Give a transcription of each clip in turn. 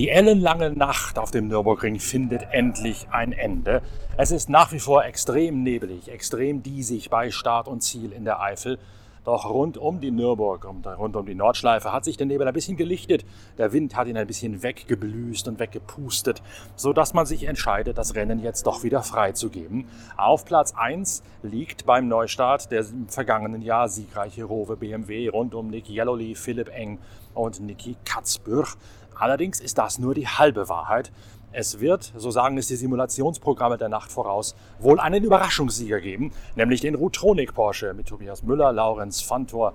Die ellenlange Nacht auf dem Nürburgring findet endlich ein Ende. Es ist nach wie vor extrem nebelig, extrem diesig bei Start und Ziel in der Eifel. Doch rund um die Nürburg und rund um die Nordschleife hat sich der Nebel ein bisschen gelichtet. Der Wind hat ihn ein bisschen weggeblüßt und weggepustet, sodass man sich entscheidet, das Rennen jetzt doch wieder freizugeben. Auf Platz 1 liegt beim Neustart der im vergangenen Jahr siegreiche Rowe BMW rund um Nick Yellowly, Philipp Eng und Niki Katzbürch. Allerdings ist das nur die halbe Wahrheit. Es wird, so sagen es die Simulationsprogramme der Nacht voraus, wohl einen Überraschungssieger geben, nämlich den Rutronic Porsche mit Tobias Müller, Laurenz Fantor,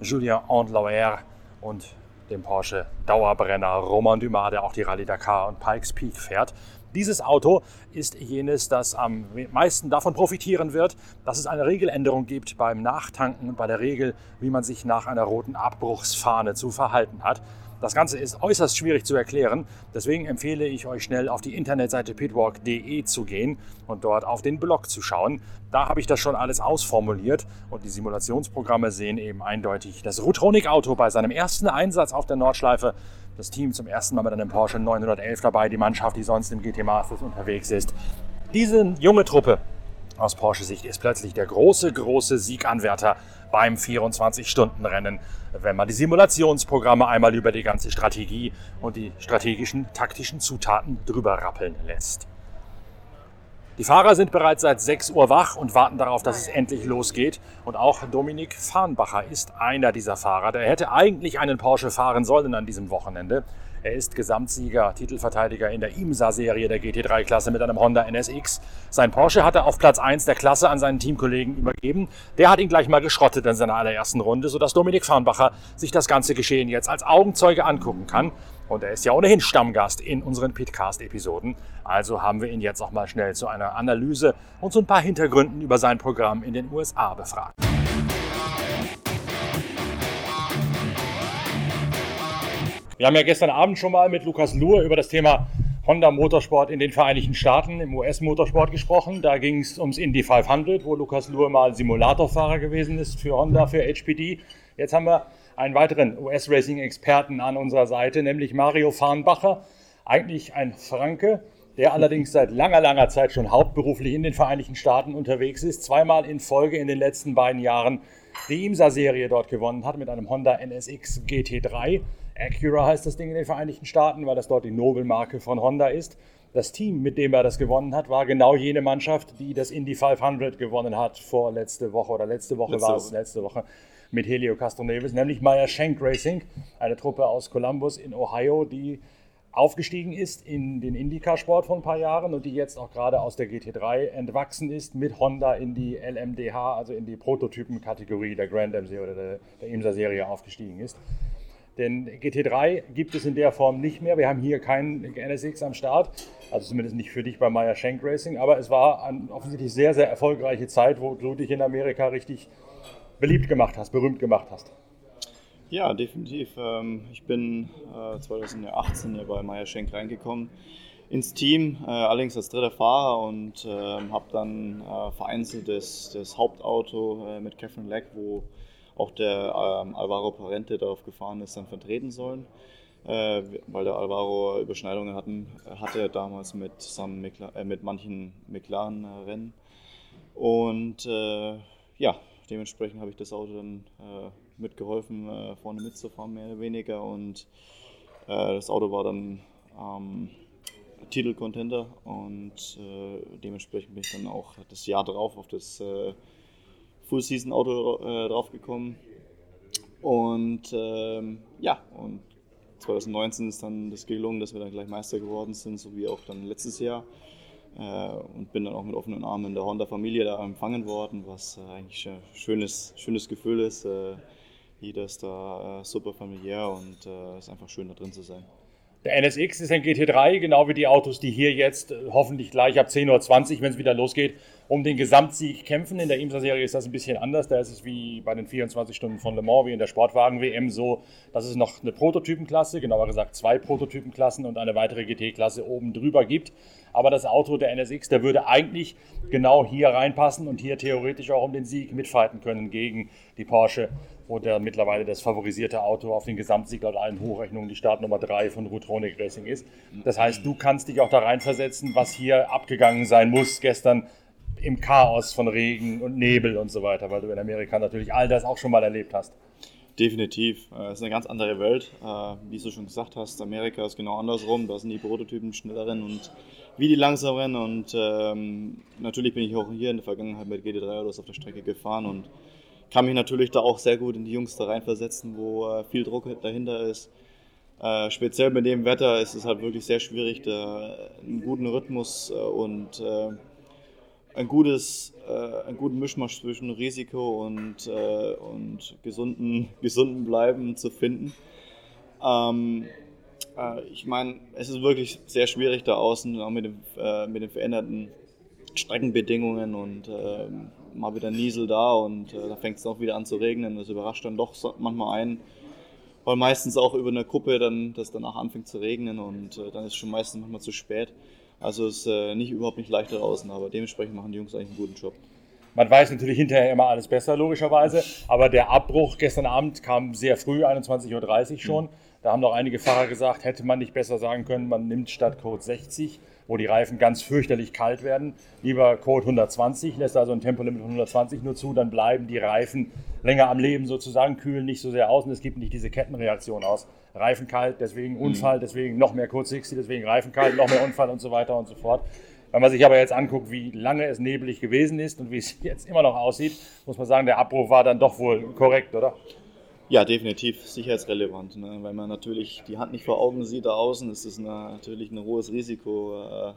Julien Andlauer und dem Porsche Dauerbrenner Roman Dumas, der auch die Rallye Dakar und Pikes Peak fährt. Dieses Auto ist jenes, das am meisten davon profitieren wird, dass es eine Regeländerung gibt beim Nachtanken und bei der Regel, wie man sich nach einer roten Abbruchsfahne zu verhalten hat. Das Ganze ist äußerst schwierig zu erklären, deswegen empfehle ich euch schnell auf die Internetseite pitwalk.de zu gehen und dort auf den Blog zu schauen. Da habe ich das schon alles ausformuliert und die Simulationsprogramme sehen eben eindeutig das Rutronic-Auto bei seinem ersten Einsatz auf der Nordschleife. Das Team zum ersten Mal mit einem Porsche 911 dabei, die Mannschaft, die sonst im GT Masters unterwegs ist. Diese junge Truppe aus Porsche-Sicht ist plötzlich der große, große Sieganwärter beim 24-Stunden-Rennen, wenn man die Simulationsprogramme einmal über die ganze Strategie und die strategischen, taktischen Zutaten drüber rappeln lässt. Die Fahrer sind bereits seit 6 Uhr wach und warten darauf, dass es endlich losgeht. Und auch Dominik Farnbacher ist einer dieser Fahrer. Der hätte eigentlich einen Porsche fahren sollen an diesem Wochenende. Er ist Gesamtsieger, Titelverteidiger in der IMSA-Serie der GT3-Klasse mit einem Honda NSX. Sein Porsche hat er auf Platz 1 der Klasse an seinen Teamkollegen übergeben. Der hat ihn gleich mal geschrottet in seiner allerersten Runde, sodass Dominik Farnbacher sich das ganze Geschehen jetzt als Augenzeuge angucken kann. Und er ist ja ohnehin Stammgast in unseren Pitcast-Episoden. Also haben wir ihn jetzt auch mal schnell zu einer Analyse und zu ein paar Hintergründen über sein Programm in den USA befragt. Wir haben ja gestern Abend schon mal mit Lukas Luhr über das Thema Honda Motorsport in den Vereinigten Staaten im US-Motorsport gesprochen. Da ging es ums Indy 500, wo Lukas Luhr mal Simulatorfahrer gewesen ist für Honda, für HPD. Jetzt haben wir einen weiteren US-Racing-Experten an unserer Seite, nämlich Mario Farnbacher. Eigentlich ein Franke, der allerdings seit langer, langer Zeit schon hauptberuflich in den Vereinigten Staaten unterwegs ist. Zweimal in Folge in den letzten beiden Jahren die IMSA-Serie dort gewonnen hat mit einem Honda NSX GT3. Acura heißt das Ding in den Vereinigten Staaten, weil das dort die Nobelmarke von Honda ist. Das Team, mit dem er das gewonnen hat, war genau jene Mannschaft, die das Indy 500 gewonnen hat vor letzte Woche oder letzte Woche letzte war es, letzte Woche mit Helio Castroneves, nämlich Meyer Shank Racing, eine Truppe aus Columbus in Ohio, die aufgestiegen ist in den IndyCar-Sport vor ein paar Jahren und die jetzt auch gerade aus der GT3 entwachsen ist mit Honda in die LMDH, also in die Prototypen-Kategorie der Grand M oder der, der IMSA-Serie aufgestiegen ist. Denn GT3 gibt es in der Form nicht mehr. Wir haben hier keinen NSX am Start, also zumindest nicht für dich bei Meyer Shank Racing, aber es war eine offensichtlich sehr, sehr erfolgreiche Zeit, wo du dich in Amerika richtig beliebt gemacht hast, berühmt gemacht hast. Ja, definitiv. Ähm, ich bin 2018 hier bei Meyer Schenk reingekommen ins Team, äh, allerdings als dritter Fahrer und ähm, habe dann äh, vereinzelt das, das Hauptauto äh, mit Catherine Leck, wo auch der ähm, Alvaro Parente darauf gefahren ist, dann vertreten sollen. Äh, weil der Alvaro Überschneidungen hatten, hatte damals mit, äh, mit manchen McLaren-Rennen. Und äh, ja, dementsprechend habe ich das Auto dann äh, mitgeholfen, äh, vorne mitzufahren, mehr oder weniger. Und äh, das Auto war dann ähm, Titelcontender und dementsprechend bin ich dann auch das Jahr drauf auf das Full-Season-Auto äh, draufgekommen. Und ähm, ja, und 2019 ist dann das gelungen, dass wir dann gleich Meister geworden sind, so wie auch dann letztes Jahr. Äh, und bin dann auch mit offenen Armen in der Honda-Familie da empfangen worden, was äh, eigentlich ein schönes, schönes Gefühl ist. Äh, jeder ist da äh, super familiär und es ist einfach schön da drin zu sein. Der NSX ist ein GT3, genau wie die Autos, die hier jetzt hoffentlich gleich ab 10.20 Uhr, wenn es wieder losgeht, um den Gesamtsieg kämpfen. In der IMSA-Serie ist das ein bisschen anders. Da ist es wie bei den 24 Stunden von Le Mans, wie in der Sportwagen-WM so, dass es noch eine Prototypenklasse, genauer gesagt zwei Prototypenklassen und eine weitere GT-Klasse oben drüber gibt. Aber das Auto der NSX, der würde eigentlich genau hier reinpassen und hier theoretisch auch um den Sieg mitfighten können gegen die Porsche, wo der mittlerweile das favorisierte Auto auf den Gesamtsieg laut allen Hochrechnungen die Startnummer 3 von Rutronic Racing ist. Das heißt, du kannst dich auch da reinversetzen, was hier abgegangen sein muss gestern im Chaos von Regen und Nebel und so weiter, weil du in Amerika natürlich all das auch schon mal erlebt hast. Definitiv. Äh, es ist eine ganz andere Welt. Äh, wie du schon gesagt hast, Amerika ist genau andersrum. Da sind die Prototypen schnelleren und wie die langsameren. Und ähm, natürlich bin ich auch hier in der Vergangenheit mit GT3-Autos auf der Strecke gefahren und kann mich natürlich da auch sehr gut in die Jungs da reinversetzen, wo äh, viel Druck dahinter ist. Äh, speziell mit dem Wetter ist es halt wirklich sehr schwierig, da einen guten Rhythmus und äh, ein gutes, äh, einen guten Mischmasch zwischen Risiko und, und gesunden, gesunden Bleiben zu finden. Ähm, äh, ich meine, es ist wirklich sehr schwierig da außen, auch mit, dem, mit den veränderten Streckenbedingungen und äh, mal wieder Niesel da und äh, da fängt es auch wieder an zu regnen. Das überrascht dann doch manchmal ein, weil meistens auch über eine Kuppe dann das danach anfängt zu regnen und dann ist es schon meistens manchmal zu spät. Also ist äh, nicht überhaupt nicht leicht draußen, aber dementsprechend machen die Jungs eigentlich einen guten Job. Man weiß natürlich hinterher immer alles besser, logischerweise. Aber der Abbruch gestern Abend kam sehr früh, 21.30 Uhr schon. Mhm. Da haben noch einige Fahrer gesagt, hätte man nicht besser sagen können, man nimmt statt Code 60 wo die Reifen ganz fürchterlich kalt werden. Lieber Code 120, lässt also ein Tempolimit von 120 nur zu, dann bleiben die Reifen länger am Leben sozusagen, kühlen nicht so sehr aus und es gibt nicht diese Kettenreaktion aus. Reifen kalt, deswegen mhm. Unfall, deswegen noch mehr Code 60, deswegen Reifen kalt, noch mehr Unfall und so weiter und so fort. Wenn man sich aber jetzt anguckt, wie lange es nebelig gewesen ist und wie es jetzt immer noch aussieht, muss man sagen, der Abbruch war dann doch wohl korrekt, oder? Ja, definitiv sicherheitsrelevant. Ne? Weil man natürlich die Hand nicht vor Augen sieht da außen, ist es natürlich ein hohes Risiko, äh,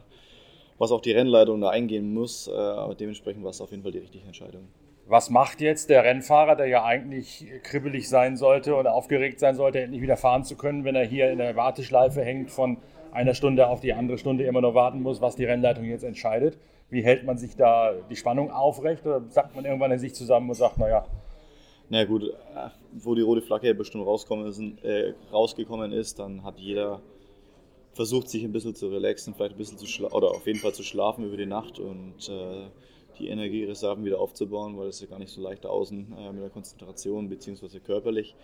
was auch die Rennleitung da eingehen muss. Äh, aber dementsprechend war es auf jeden Fall die richtige Entscheidung. Was macht jetzt der Rennfahrer, der ja eigentlich kribbelig sein sollte oder aufgeregt sein sollte, endlich wieder fahren zu können, wenn er hier in der Warteschleife hängt, von einer Stunde auf die andere Stunde immer noch warten muss, was die Rennleitung jetzt entscheidet? Wie hält man sich da die Spannung aufrecht oder sagt man irgendwann in sich zusammen und sagt, naja, na gut, wo die rote Flagge bestimmt ist, äh, rausgekommen ist, dann hat jeder versucht, sich ein bisschen zu relaxen, vielleicht ein bisschen zu schlafen, oder auf jeden Fall zu schlafen über die Nacht und äh, die Energiereserven wieder aufzubauen, weil es ja gar nicht so leicht außen äh, mit der Konzentration bzw. körperlich.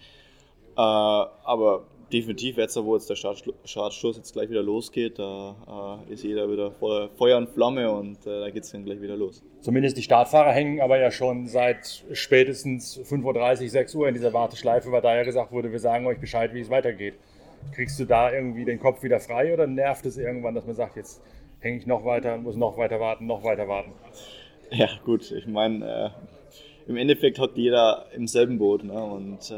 Äh, aber definitiv jetzt, wo jetzt der Startstoß jetzt gleich wieder losgeht, da äh, ist jeder wieder voller Feuer und Flamme und äh, da geht es dann gleich wieder los. Zumindest die Startfahrer hängen aber ja schon seit spätestens 5.30 Uhr, 6 Uhr in dieser Warteschleife, weil da ja gesagt wurde, wir sagen euch Bescheid, wie es weitergeht. Kriegst du da irgendwie den Kopf wieder frei oder nervt es irgendwann, dass man sagt, jetzt hänge ich noch weiter, muss noch weiter warten, noch weiter warten? Ja, gut, ich meine, äh, im Endeffekt hat jeder im selben Boot ne? und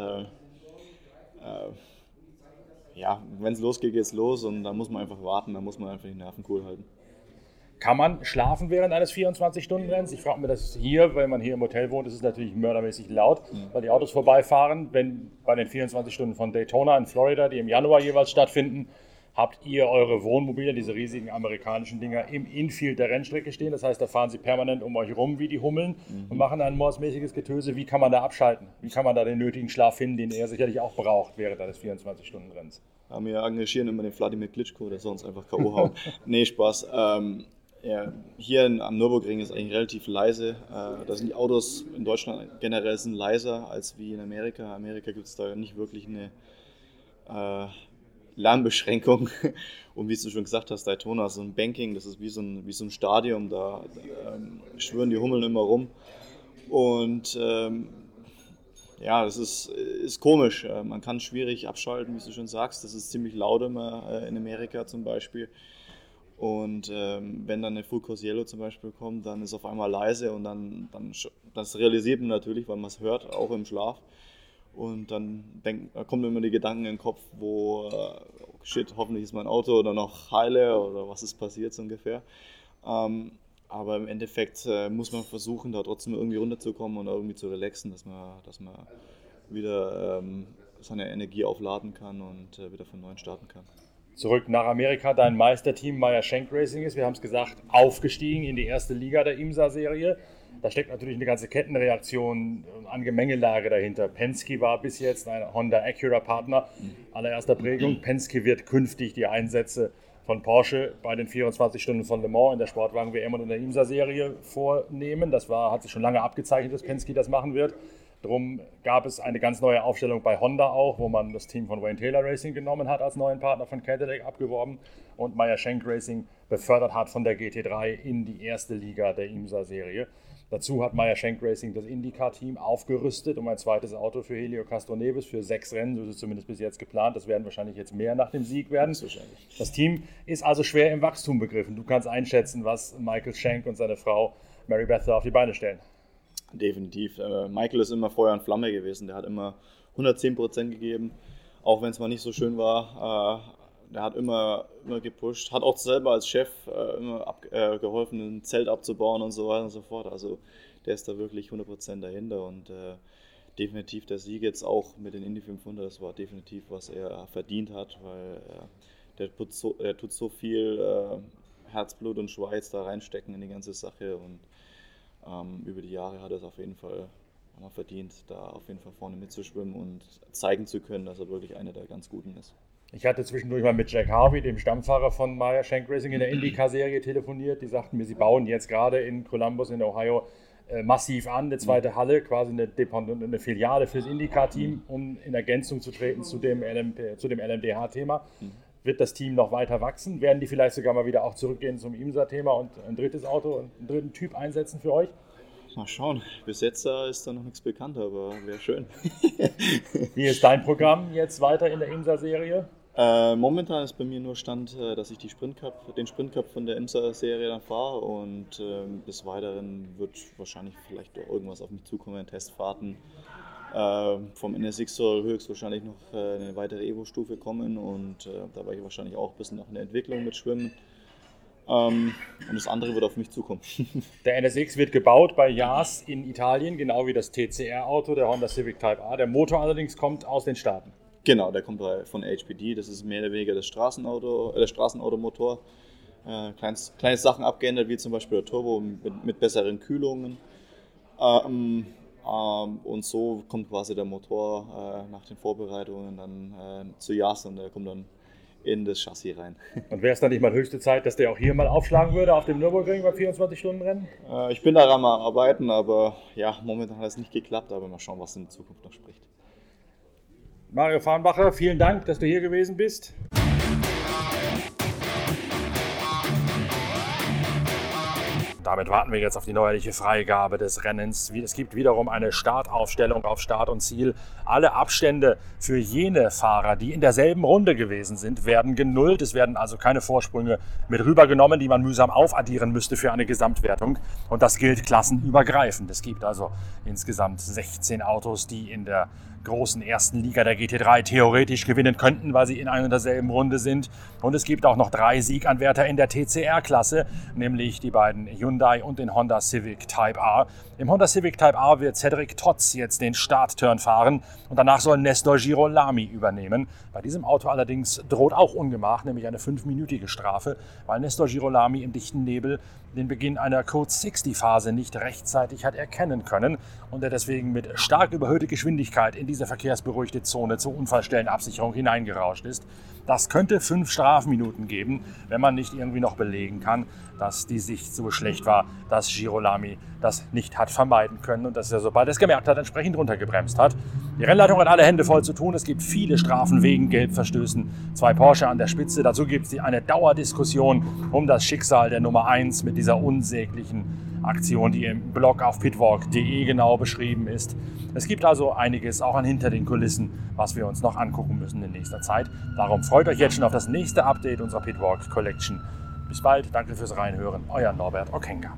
äh, ja, wenn es losgeht, geht es los und dann muss man einfach warten, dann muss man einfach die Nerven cool halten. Kann man schlafen während eines 24-Stunden-Rennens? Ich frage mir das hier, weil man hier im Hotel wohnt, ist es natürlich mördermäßig laut, mhm. weil die Autos vorbeifahren. Wenn bei den 24 Stunden von Daytona in Florida, die im Januar jeweils stattfinden, habt ihr eure Wohnmobile, diese riesigen amerikanischen Dinger, im Infield der Rennstrecke stehen. Das heißt, da fahren sie permanent um euch rum wie die Hummeln mhm. und machen ein mordsmäßiges Getöse. Wie kann man da abschalten? Wie kann man da den nötigen Schlaf finden, den er sicherlich auch braucht während eines 24-Stunden-Renns? Ja, wir engagieren immer den Vladimir Klitschko, der soll uns einfach K.O. hauen. nee, Spaß. Ähm, ja, hier in, am Nürburgring ist eigentlich relativ leise. Äh, da sind die Autos in Deutschland generell sind leiser als wie in Amerika. In Amerika gibt es da nicht wirklich eine äh, Lärmbeschränkung. Und wie du schon gesagt hast, Daytona, so ein Banking, das ist wie so ein, wie so ein Stadion, da, ähm, schwören die Hummeln immer rum. Und ähm, ja, das ist, ist komisch. Äh, man kann schwierig abschalten, wie du schon sagst. Das ist ziemlich laut immer äh, in Amerika zum Beispiel. Und ähm, wenn dann eine Full Course Yellow zum Beispiel kommt, dann ist auf einmal leise und dann, dann das realisiert man natürlich, weil man es hört, auch im Schlaf. Und dann denk, da kommen immer die Gedanken in den Kopf, wo, äh, shit, hoffentlich ist mein Auto oder noch heile oder was ist passiert so ungefähr. Ähm, aber im Endeffekt äh, muss man versuchen, da trotzdem irgendwie runterzukommen und irgendwie zu relaxen, dass man, dass man wieder ähm, seine Energie aufladen kann und äh, wieder von neuem starten kann. zurück nach Amerika. Dein Meisterteam Meyer Schenk Racing ist, wir haben es gesagt, aufgestiegen in die erste Liga der IMSA-Serie. Da steckt natürlich eine ganze Kettenreaktion an Gemengelage dahinter. Penske war bis jetzt ein Honda Acura-Partner allererster Prägung. Penske wird künftig die Einsätze von Porsche bei den 24 Stunden von Le Mans in der Sportwagen-WM und in der IMSA-Serie vornehmen. Das war, hat sich schon lange abgezeichnet, dass Penske das machen wird. Darum gab es eine ganz neue Aufstellung bei Honda auch, wo man das Team von Wayne Taylor Racing genommen hat als neuen Partner von Cadillac abgeworben und Meyer Schenk Racing befördert hat von der GT3 in die erste Liga der IMSA-Serie. Dazu hat Meyer Schenk Racing das IndyCar-Team aufgerüstet um ein zweites Auto für Helio Castroneves für sechs Rennen. So ist es zumindest bis jetzt geplant. Das werden wahrscheinlich jetzt mehr nach dem Sieg werden. Das Team ist also schwer im Wachstum begriffen. Du kannst einschätzen, was Michael Schenk und seine Frau Mary Beth auf die Beine stellen. Definitiv. Äh, Michael ist immer Feuer und Flamme gewesen. Der hat immer 110 Prozent gegeben, auch wenn es mal nicht so schön war. Äh, der hat immer, immer gepusht, hat auch selber als Chef äh, immer ab, äh, geholfen, ein Zelt abzubauen und so weiter und so fort. Also der ist da wirklich 100% dahinter und äh, definitiv der Sieg jetzt auch mit den Indy 500, das war definitiv, was er verdient hat, weil äh, der, tut so, der tut so viel Herzblut und Schweiß da reinstecken in die ganze Sache und ähm, über die Jahre hat er es auf jeden Fall verdient, da auf jeden Fall vorne mitzuschwimmen und zeigen zu können, dass er wirklich einer der ganz Guten ist. Ich hatte zwischendurch mal mit Jack Harvey, dem Stammfahrer von Maya Shank Racing in der IndyCar-Serie telefoniert. Die sagten mir, sie bauen jetzt gerade in Columbus in Ohio äh, massiv an, eine zweite Halle, quasi eine, eine Filiale fürs IndyCar-Team, um in Ergänzung zu treten zu dem, LMP, zu dem LMDH-Thema. Wird das Team noch weiter wachsen? Werden die vielleicht sogar mal wieder auch zurückgehen zum IMSA-Thema und ein drittes Auto, einen dritten Typ einsetzen für euch? Mal schauen. Bis jetzt ist da noch nichts bekannt, aber wäre schön. Wie ist dein Programm jetzt weiter in der IMSA-Serie? Äh, momentan ist bei mir nur Stand, äh, dass ich Sprint Cup, den Sprint Cup von der IMSA-Serie dann fahre und äh, bis weiteren wird wahrscheinlich vielleicht doch irgendwas auf mich zukommen, Testfahrten. Äh, vom NSX soll höchstwahrscheinlich noch äh, eine weitere Evo-Stufe kommen und äh, da werde ich wahrscheinlich auch ein bisschen noch eine Entwicklung mit schwimmen. Ähm, und das andere wird auf mich zukommen. Der NSX wird gebaut bei JAS in Italien, genau wie das TCR-Auto, der Honda Civic Type A. Der Motor allerdings kommt aus den Staaten. Genau, der kommt von HPD. Das ist mehr oder weniger das Straßenauto, äh, der Straßenautomotor. Äh, kleines, kleine Sachen abgeändert, wie zum Beispiel der Turbo mit, mit besseren Kühlungen. Ähm, ähm, und so kommt quasi der Motor äh, nach den Vorbereitungen dann äh, zu JAS und der kommt dann in das Chassis rein. Und wäre es dann nicht mal höchste Zeit, dass der auch hier mal aufschlagen würde auf dem Nürburgring beim 24-Stunden-Rennen? Äh, ich bin daran mal arbeiten, aber ja, momentan hat es nicht geklappt, aber mal schauen, was in Zukunft noch spricht. Mario Farnbacher, vielen Dank, dass du hier gewesen bist. Damit warten wir jetzt auf die neuerliche Freigabe des Rennens. Es gibt wiederum eine Startaufstellung auf Start und Ziel. Alle Abstände für jene Fahrer, die in derselben Runde gewesen sind, werden genullt. Es werden also keine Vorsprünge mit rübergenommen, die man mühsam aufaddieren müsste für eine Gesamtwertung. Und das gilt klassenübergreifend. Es gibt also insgesamt 16 Autos, die in der großen ersten Liga der GT3 theoretisch gewinnen könnten, weil sie in einer und derselben Runde sind. Und es gibt auch noch drei Sieganwärter in der TCR-Klasse, nämlich die beiden Hyundai und den Honda Civic Type R. Im Honda Civic Type R wird Cedric Totz jetzt den Startturn fahren und danach soll Nestor Girolami übernehmen. Bei diesem Auto allerdings droht auch Ungemach, nämlich eine fünfminütige Strafe, weil Nestor Girolami im dichten Nebel den Beginn einer Code 60-Phase nicht rechtzeitig hat erkennen können und er deswegen mit stark überhöhter Geschwindigkeit in diese verkehrsberuhigte Zone zur Unfallstellenabsicherung hineingerauscht ist. Das könnte fünf Strafminuten geben, wenn man nicht irgendwie noch belegen kann, dass die Sicht so schlecht war, dass Girolami das nicht hat vermeiden können und dass er, sobald er es gemerkt hat, entsprechend runtergebremst hat. Die Rennleitung hat alle Hände voll zu tun. Es gibt viele Strafen wegen Gelbverstößen. Zwei Porsche an der Spitze. Dazu gibt es eine Dauerdiskussion um das Schicksal der Nummer 1 mit dieser unsäglichen Aktion, die im Blog auf pitwalk.de genau beschrieben ist. Es gibt also einiges auch an hinter den Kulissen, was wir uns noch angucken müssen in nächster Zeit. Darum freut euch jetzt schon auf das nächste Update unserer Pitwalk Collection. Bis bald, danke fürs Reinhören, euer Norbert Okenga.